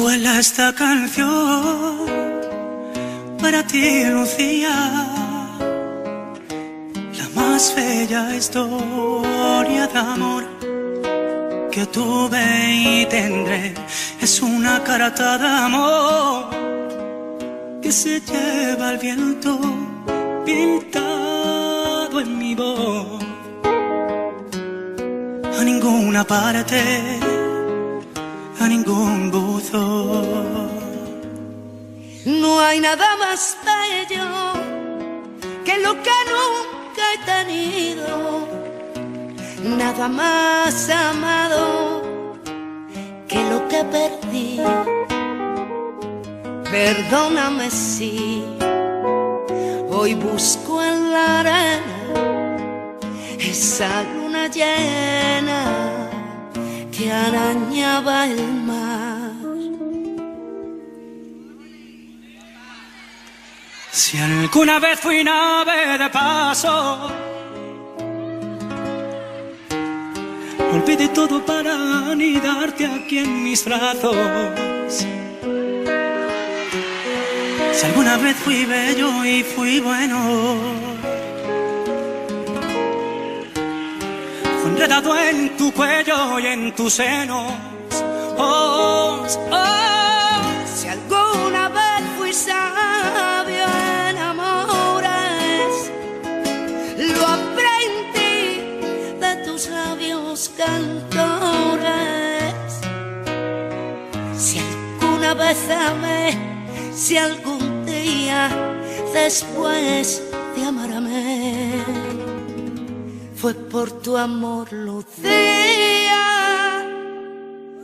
Vuela esta canción para ti, Lucía, la más bella historia de amor que tuve y tendré. Es una carta de amor que se lleva el viento pintado en mi voz. A ninguna parte, a ningún buzo. No hay nada más bello que lo que nunca he tenido, nada más amado que lo que perdí. Perdóname si hoy busco en la arena esa luna llena que arañaba el mar. Si alguna vez fui nave de paso, olvidé todo para anidarte aquí en mis brazos. Si alguna vez fui bello y fui bueno, enredado en tu cuello y en tus senos. Oh, oh. Si alguna vez fui sabio en amores, lo aprendí de tus labios cantores. Si alguna vez amé, si algún día después de amarme, fue por tu amor, Lucía.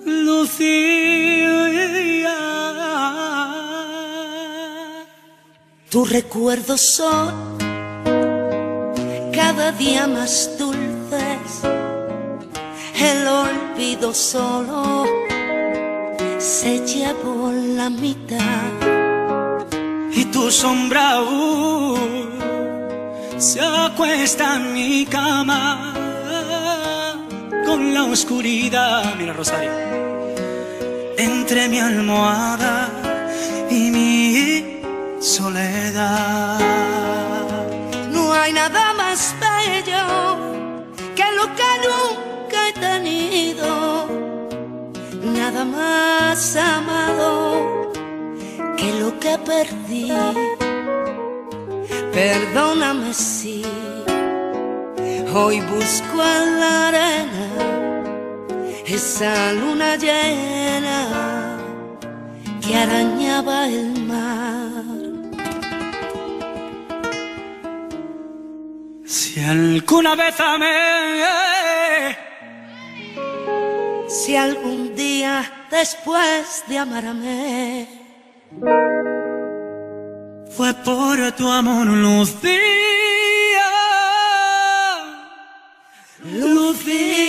Lucía. Tus recuerdos son cada día más dulces. El olvido solo se llevó la mitad. y tu sombra aún se acuesta en mi cama con la oscuridad. Mira, Rosario, entre mi almohada y mi soledad. No hay nada más bello que lo que nunca he tenido, nada más amado que lo que perdí. Perdóname si hoy busco en la arena esa luna llena que arañaba el mar. Si alguna vez amé, Si algún día después de amarme tu amor, Lucía. Muchísimas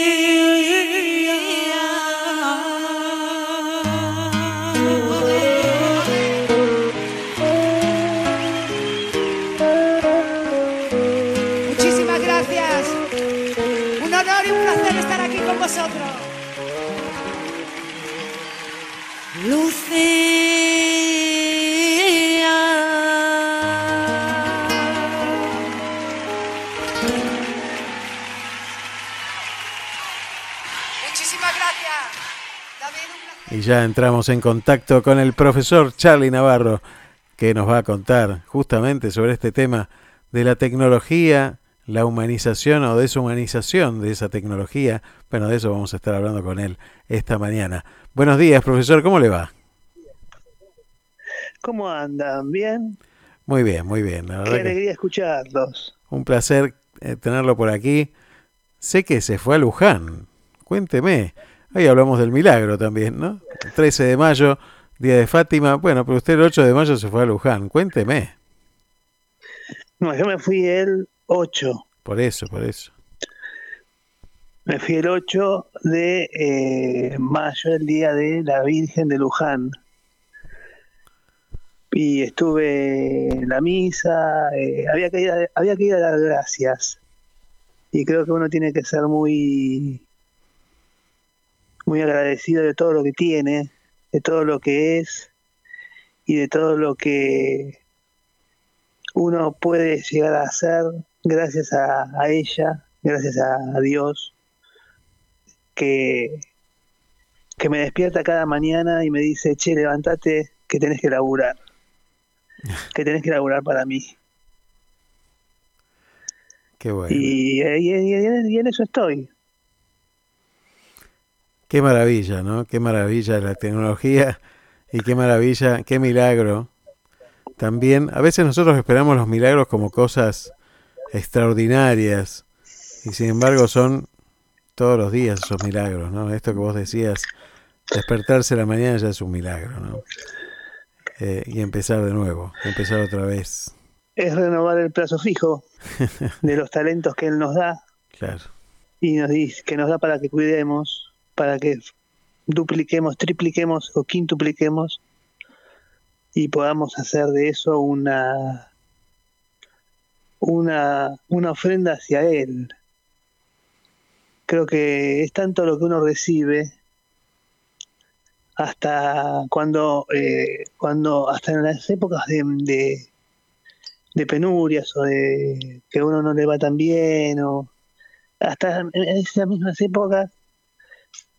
Muchísimas gracias. Y ya entramos en contacto con el profesor Charlie Navarro, que nos va a contar justamente sobre este tema de la tecnología, la humanización o deshumanización de esa tecnología. Bueno, de eso vamos a estar hablando con él esta mañana. Buenos días, profesor, ¿cómo le va? ¿Cómo andan? ¿Bien? Muy bien, muy bien. La Qué alegría escucharlos. un placer eh, tenerlo por aquí. Sé que se fue a Luján. Cuénteme. Ahí hablamos del milagro también, ¿no? 13 de mayo, día de Fátima. Bueno, pero usted el 8 de mayo se fue a Luján. Cuénteme. No, yo me fui el 8. Por eso, por eso. Me fui el 8 de eh, mayo, el día de la Virgen de Luján. Y estuve en la misa, eh, había, que ir a, había que ir a dar gracias. Y creo que uno tiene que ser muy, muy agradecido de todo lo que tiene de todo lo que es y de todo lo que uno puede llegar a hacer gracias a, ella, gracias a, Dios, que, que me despierta cada mañana y me dice, che, levántate que tenés que laburar, que tenés que laburar para mí. Qué bueno. Y, y, en eso estoy. Qué maravilla, ¿no? Qué maravilla la tecnología y qué maravilla, qué milagro. También, a veces nosotros esperamos los milagros como cosas extraordinarias y sin embargo son todos los días esos milagros, ¿no? Esto que vos decías, despertarse la mañana ya es un milagro, ¿no? Eh, y empezar de nuevo, empezar otra vez. Es renovar el plazo fijo de los talentos que Él nos da. Claro. Y nos dice que nos da para que cuidemos, para que dupliquemos, tripliquemos o quintupliquemos y podamos hacer de eso una una, una ofrenda hacia Él. Creo que es tanto lo que uno recibe hasta cuando, eh, cuando hasta en las épocas de, de, penurias o de que uno no le va tan bien o hasta en esas mismas épocas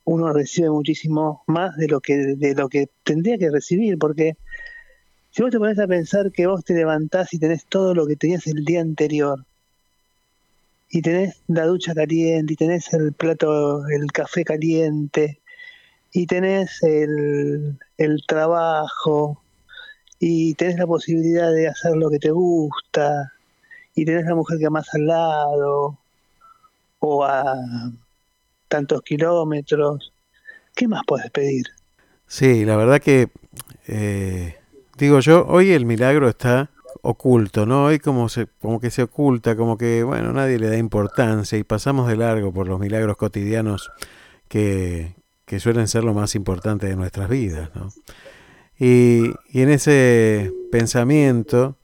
uno recibe muchísimo más de lo que de lo que tendría que recibir porque si vos te pones a pensar que vos te levantás y tenés todo lo que tenías el día anterior, y tenés la ducha caliente, y tenés el plato, el café caliente, y tenés el, el trabajo, y tenés la posibilidad de hacer lo que te gusta, y tenés la mujer que amás al lado, o a tantos kilómetros, ¿qué más puedes pedir? Sí, la verdad que eh, Digo yo, hoy el milagro está oculto, ¿no? Hoy como, se, como que se oculta, como que, bueno, nadie le da importancia y pasamos de largo por los milagros cotidianos que, que suelen ser lo más importante de nuestras vidas, ¿no? Y, y en ese pensamiento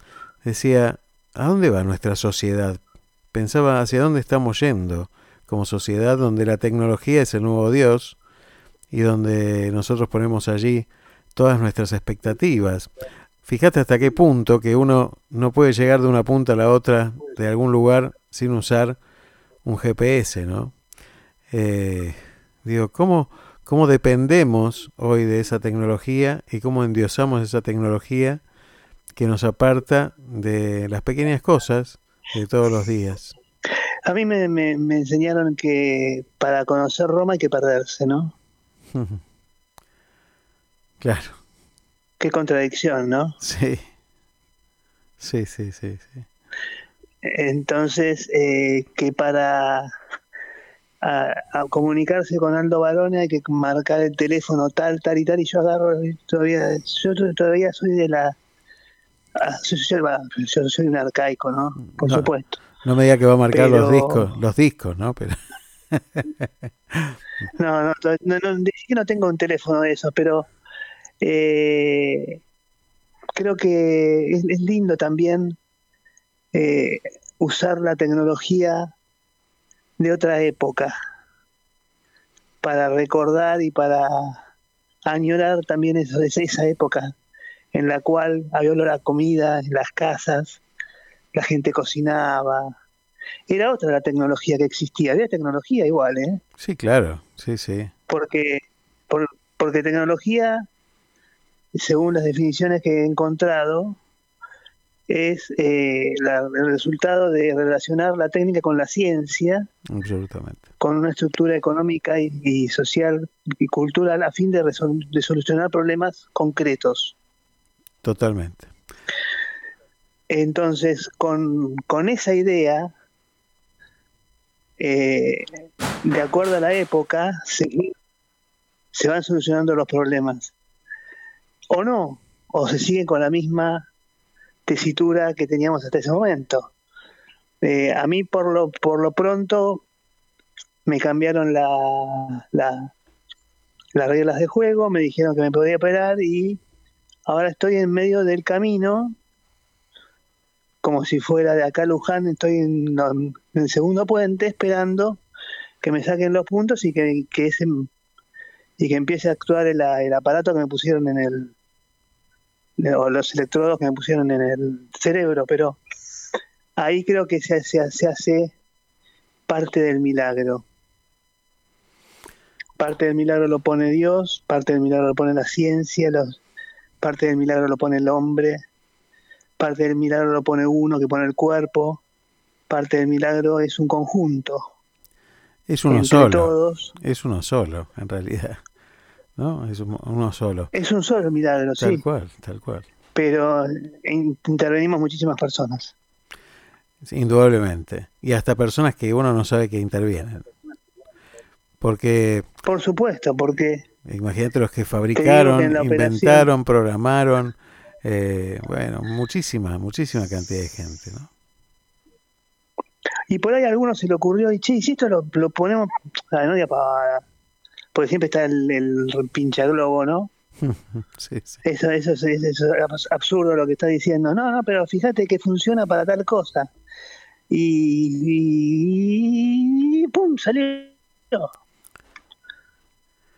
decía, ¿a dónde va nuestra sociedad? Pensaba hacia dónde estamos yendo como sociedad donde la tecnología es el nuevo Dios y donde nosotros ponemos allí todas nuestras expectativas. Fíjate hasta qué punto que uno no puede llegar de una punta a la otra de algún lugar sin usar un GPS, ¿no? Eh, digo, ¿cómo, ¿cómo dependemos hoy de esa tecnología y cómo endiosamos esa tecnología que nos aparta de las pequeñas cosas de todos los días? A mí me, me enseñaron que para conocer Roma hay que perderse, ¿no? Claro. Qué contradicción, ¿no? Sí. Sí, sí, sí, sí. Entonces, eh, que para a, comunicarse con Aldo Barone hay que marcar el teléfono tal, tal y tal, y yo agarro, todavía, yo todavía soy de la... Ah, yo, soy un arcaico, ¿no? Por supuesto. No me diga que va a marcar los discos, los discos, ¿no? Pero... no, no, no, no, no tengo un teléfono de esos, pero eh, creo que es, lindo también eh, usar la tecnología de otra época para recordar y para añorar también eso, esa época en la cual había olor a comida en las casas, la gente cocinaba. Era otra la tecnología que existía, había tecnología igual, ¿eh? Sí, claro, sí, sí. Porque, porque tecnología según las definiciones que he encontrado, es eh, el resultado de relacionar la técnica con la ciencia, con una estructura económica y, social y cultural a fin de, de, solucionar problemas concretos. Totalmente. Entonces, con, con esa idea, eh, de acuerdo a la época, se van solucionando los problemas o no, o se sigue con la misma tesitura que teníamos hasta ese momento. Eh, a mí por lo, por lo pronto me cambiaron la, la, las reglas de juego, me dijeron que me podía operar y ahora estoy en medio del camino, como si fuera de acá Luján, estoy en, el segundo puente esperando que me saquen los puntos y que, que ese y que empiece a actuar el, aparato que me pusieron en el o los electrodos que me pusieron en el cerebro, pero ahí creo que se, se, se hace parte del milagro. Parte del milagro lo pone Dios, parte del milagro lo pone la ciencia, parte del milagro lo pone el hombre, parte del milagro lo pone uno que pone el cuerpo, parte del milagro es un conjunto. Es uno solo. Es uno solo, en realidad. ¿No? Es uno solo. Es un solo milagro, sí. Tal cual, tal cual. Pero intervenimos muchísimas personas. indudablemente. Y hasta personas que uno no sabe que intervienen. Porque... Por supuesto, porque... Imagínate los que fabricaron, inventaron, programaron, eh, bueno, muchísima, muchísima cantidad de gente, ¿no? Y por ahí a algunos se le ocurrió, y che, si esto lo, ponemos, a no para, porque siempre está el, el pincha globo, ¿no? sí, sí. Eso, eso, eso, es absurdo lo que está diciendo. No, no, pero fíjate que funciona para tal cosa. Y, y ¡pum! salió.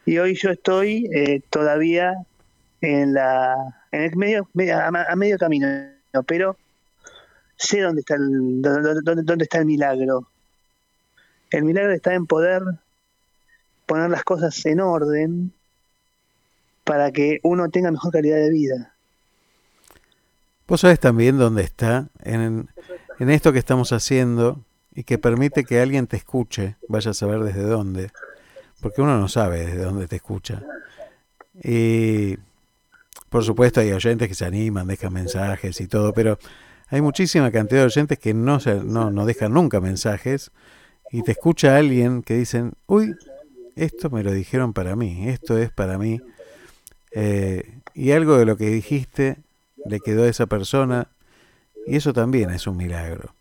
Y hoy yo estoy eh, todavía en la en el medio, a, medio camino, pero sé dónde está el dónde, dónde está el milagro. El milagro está en poder poner las cosas en orden para que uno tenga mejor calidad de vida. Vos sabés también dónde está, en, en esto que estamos haciendo y que permite que alguien te escuche, vaya a saber desde dónde, porque uno no sabe desde dónde te escucha. Y por supuesto hay oyentes que se animan, dejan mensajes y todo, pero hay muchísima cantidad de oyentes que no, se, no, no dejan nunca mensajes y te escucha alguien que dicen, uy, esto me lo dijeron para mí, esto es para mí. Eh, y algo de lo que dijiste le quedó a esa persona y eso también es un milagro.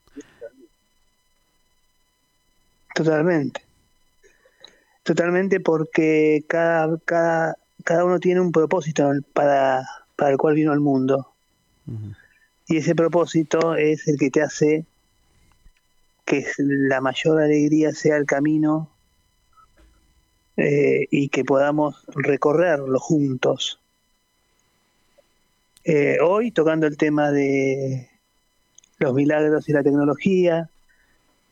Totalmente. Totalmente porque cada, cada, cada uno tiene un propósito para, para el cual vino al mundo. Y ese propósito es el que te hace que la mayor alegría sea el camino eh, y que podamos recorrerlo juntos. Eh, hoy tocando el tema de los milagros y la tecnología,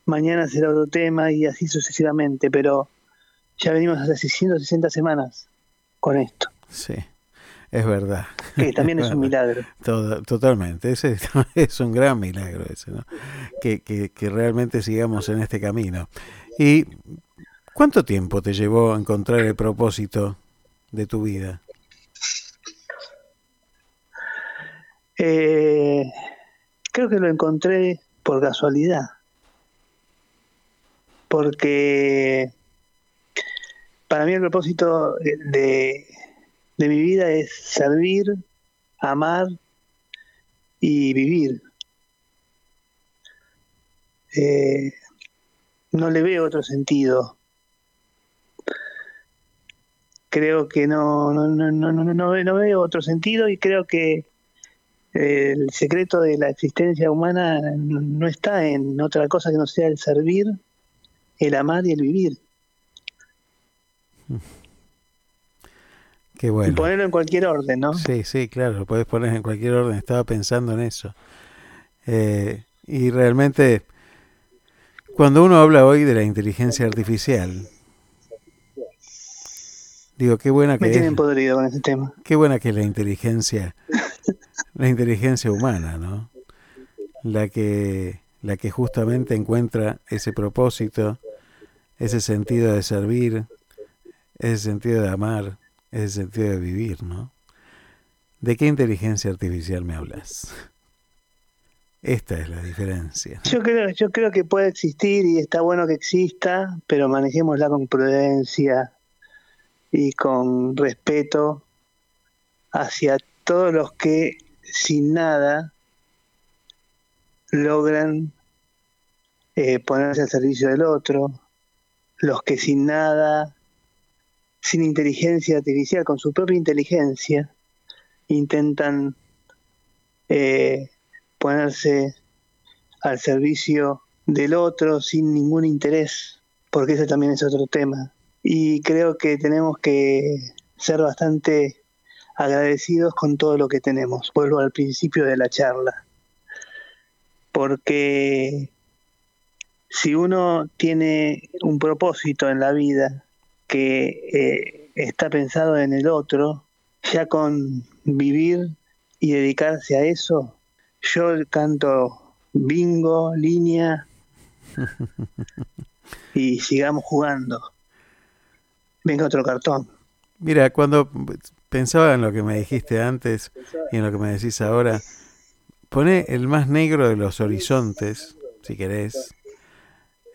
mañana será otro tema y así sucesivamente, pero ya venimos hace 160 semanas con esto. Sí, es verdad. Que también es un milagro. totalmente, ese es un gran milagro ese, ¿no? que, que, que realmente sigamos en este camino. Y ¿Cuánto tiempo te llevó a encontrar el propósito de tu vida? Eh, creo que lo encontré por casualidad. Porque para mí el propósito de, de mi vida es servir, amar y vivir. Eh, no le veo otro sentido creo que no, no, no, no, no, no veo otro sentido y creo que el secreto de la existencia humana no está en otra cosa que no sea el servir, el amar y el vivir. Qué bueno. Y ponerlo en cualquier orden, ¿no? Sí, sí, claro, lo puedes poner en cualquier orden. Estaba pensando en eso. Eh, y realmente, cuando uno habla hoy de la inteligencia artificial, Digo, qué buena que Me tienen podrido con ese tema. Qué buena que es la inteligencia, la inteligencia humana, ¿no? La que, la que justamente encuentra ese propósito, ese sentido de servir, ese sentido de amar, ese sentido de vivir, ¿no? ¿De qué inteligencia artificial me hablas? Esta es la diferencia. Yo creo, yo creo que puede existir y está bueno que exista, pero manejémosla con prudencia, y con respeto hacia todos los que sin nada logran eh, ponerse al servicio del otro, los que sin nada, sin inteligencia artificial, con su propia inteligencia, intentan eh, ponerse al servicio del otro sin ningún interés, porque ese también es otro tema y creo que tenemos que ser bastante agradecidos con todo lo que tenemos. Vuelvo al principio de la charla. Porque si uno tiene un propósito en la vida que eh, está pensado en el otro, ya con vivir y dedicarse a eso, yo canto bingo, línea y sigamos jugando. Venga otro cartón. Mira, cuando pensaba en lo que me dijiste antes y en lo que me decís ahora, pone el más negro de los horizontes, si querés,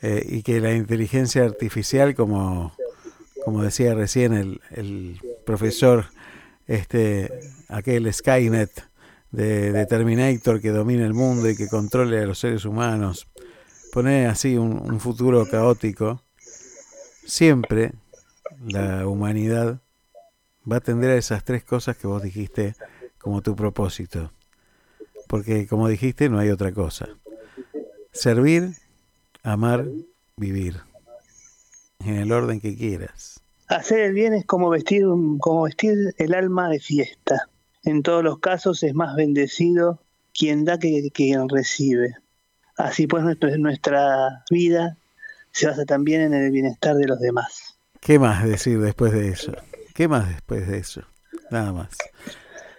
eh, y que la inteligencia artificial, como, como decía recién el, el profesor, este, aquel Skynet de, de, Terminator que domina el mundo y que controle a los seres humanos, pone así un, un futuro caótico, siempre la humanidad va a atender a esas tres cosas que vos dijiste como tu propósito. Porque como dijiste, no hay otra cosa. Servir, amar, vivir. En el orden que quieras. Hacer el bien es como vestir, como vestir el alma de fiesta. En todos los casos es más bendecido quien da que quien recibe. Así pues nuestra vida se basa también en el bienestar de los demás. ¿Qué más decir después de eso? ¿Qué más después de eso? Nada más.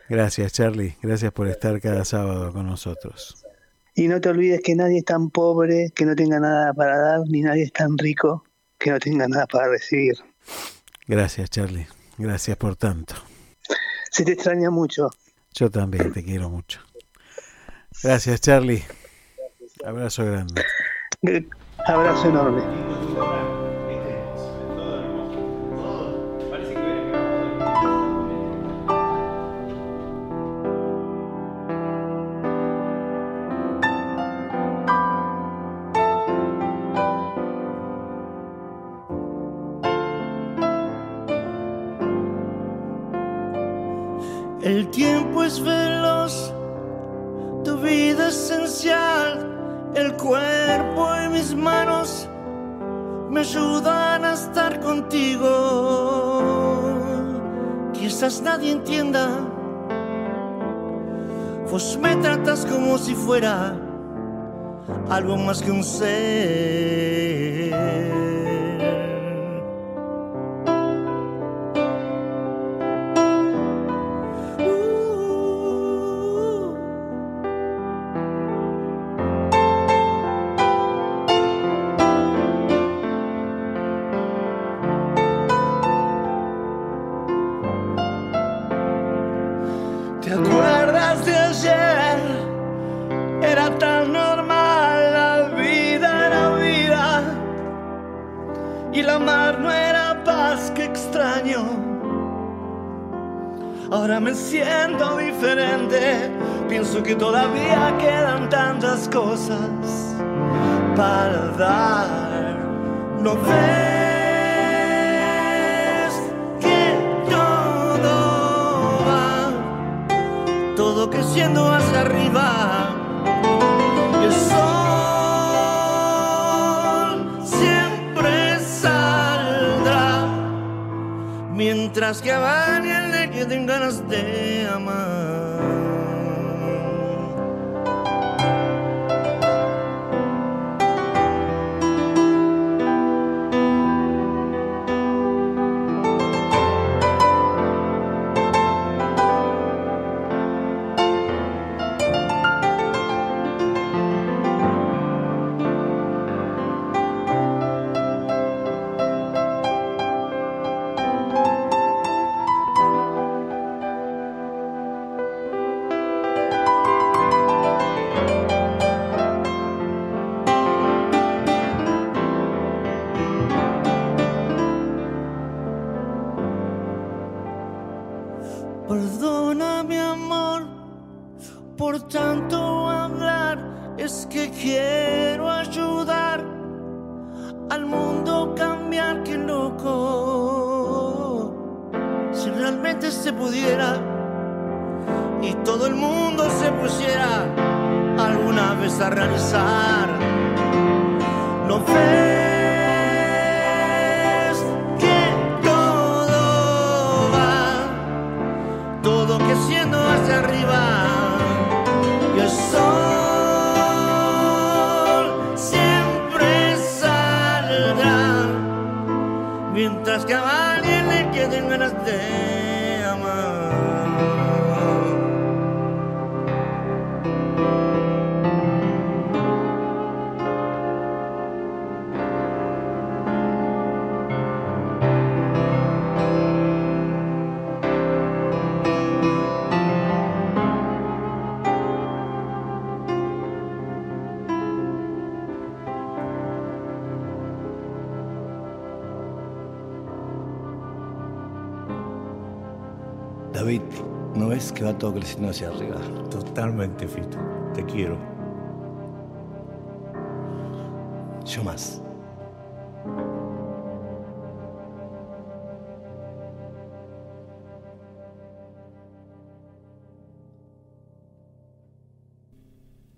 Gracias, Charlie. Gracias por estar cada sábado con nosotros. Y no te olvides que nadie es tan pobre que no tenga nada para dar, ni nadie es tan rico que no tenga nada para recibir. Gracias, Charlie. Gracias por tanto. Se te extraña mucho. Yo también te quiero mucho. Gracias, Charlie. Abrazo grande. Abrazo enorme. El tiempo es veloz, tu vida esencial, el cuerpo y mis manos me ayudan a estar contigo. Quizás nadie entienda, vos me tratas como si fuera algo más que un ser. Tantas cosas para dar. No ves que todo va todo creciendo hacia arriba. Y el sol siempre saldrá. Mientras que bañe el de que den ganas de amar. y todo el mundo se pusiera alguna vez a realizar. ¿No ves que todo va, todo creciendo hacia arriba? Y el sol siempre saldrá mientras que a alguien le queden ganas de que va todo creciendo hacia arriba? Totalmente, Fito. Te quiero. Yo más.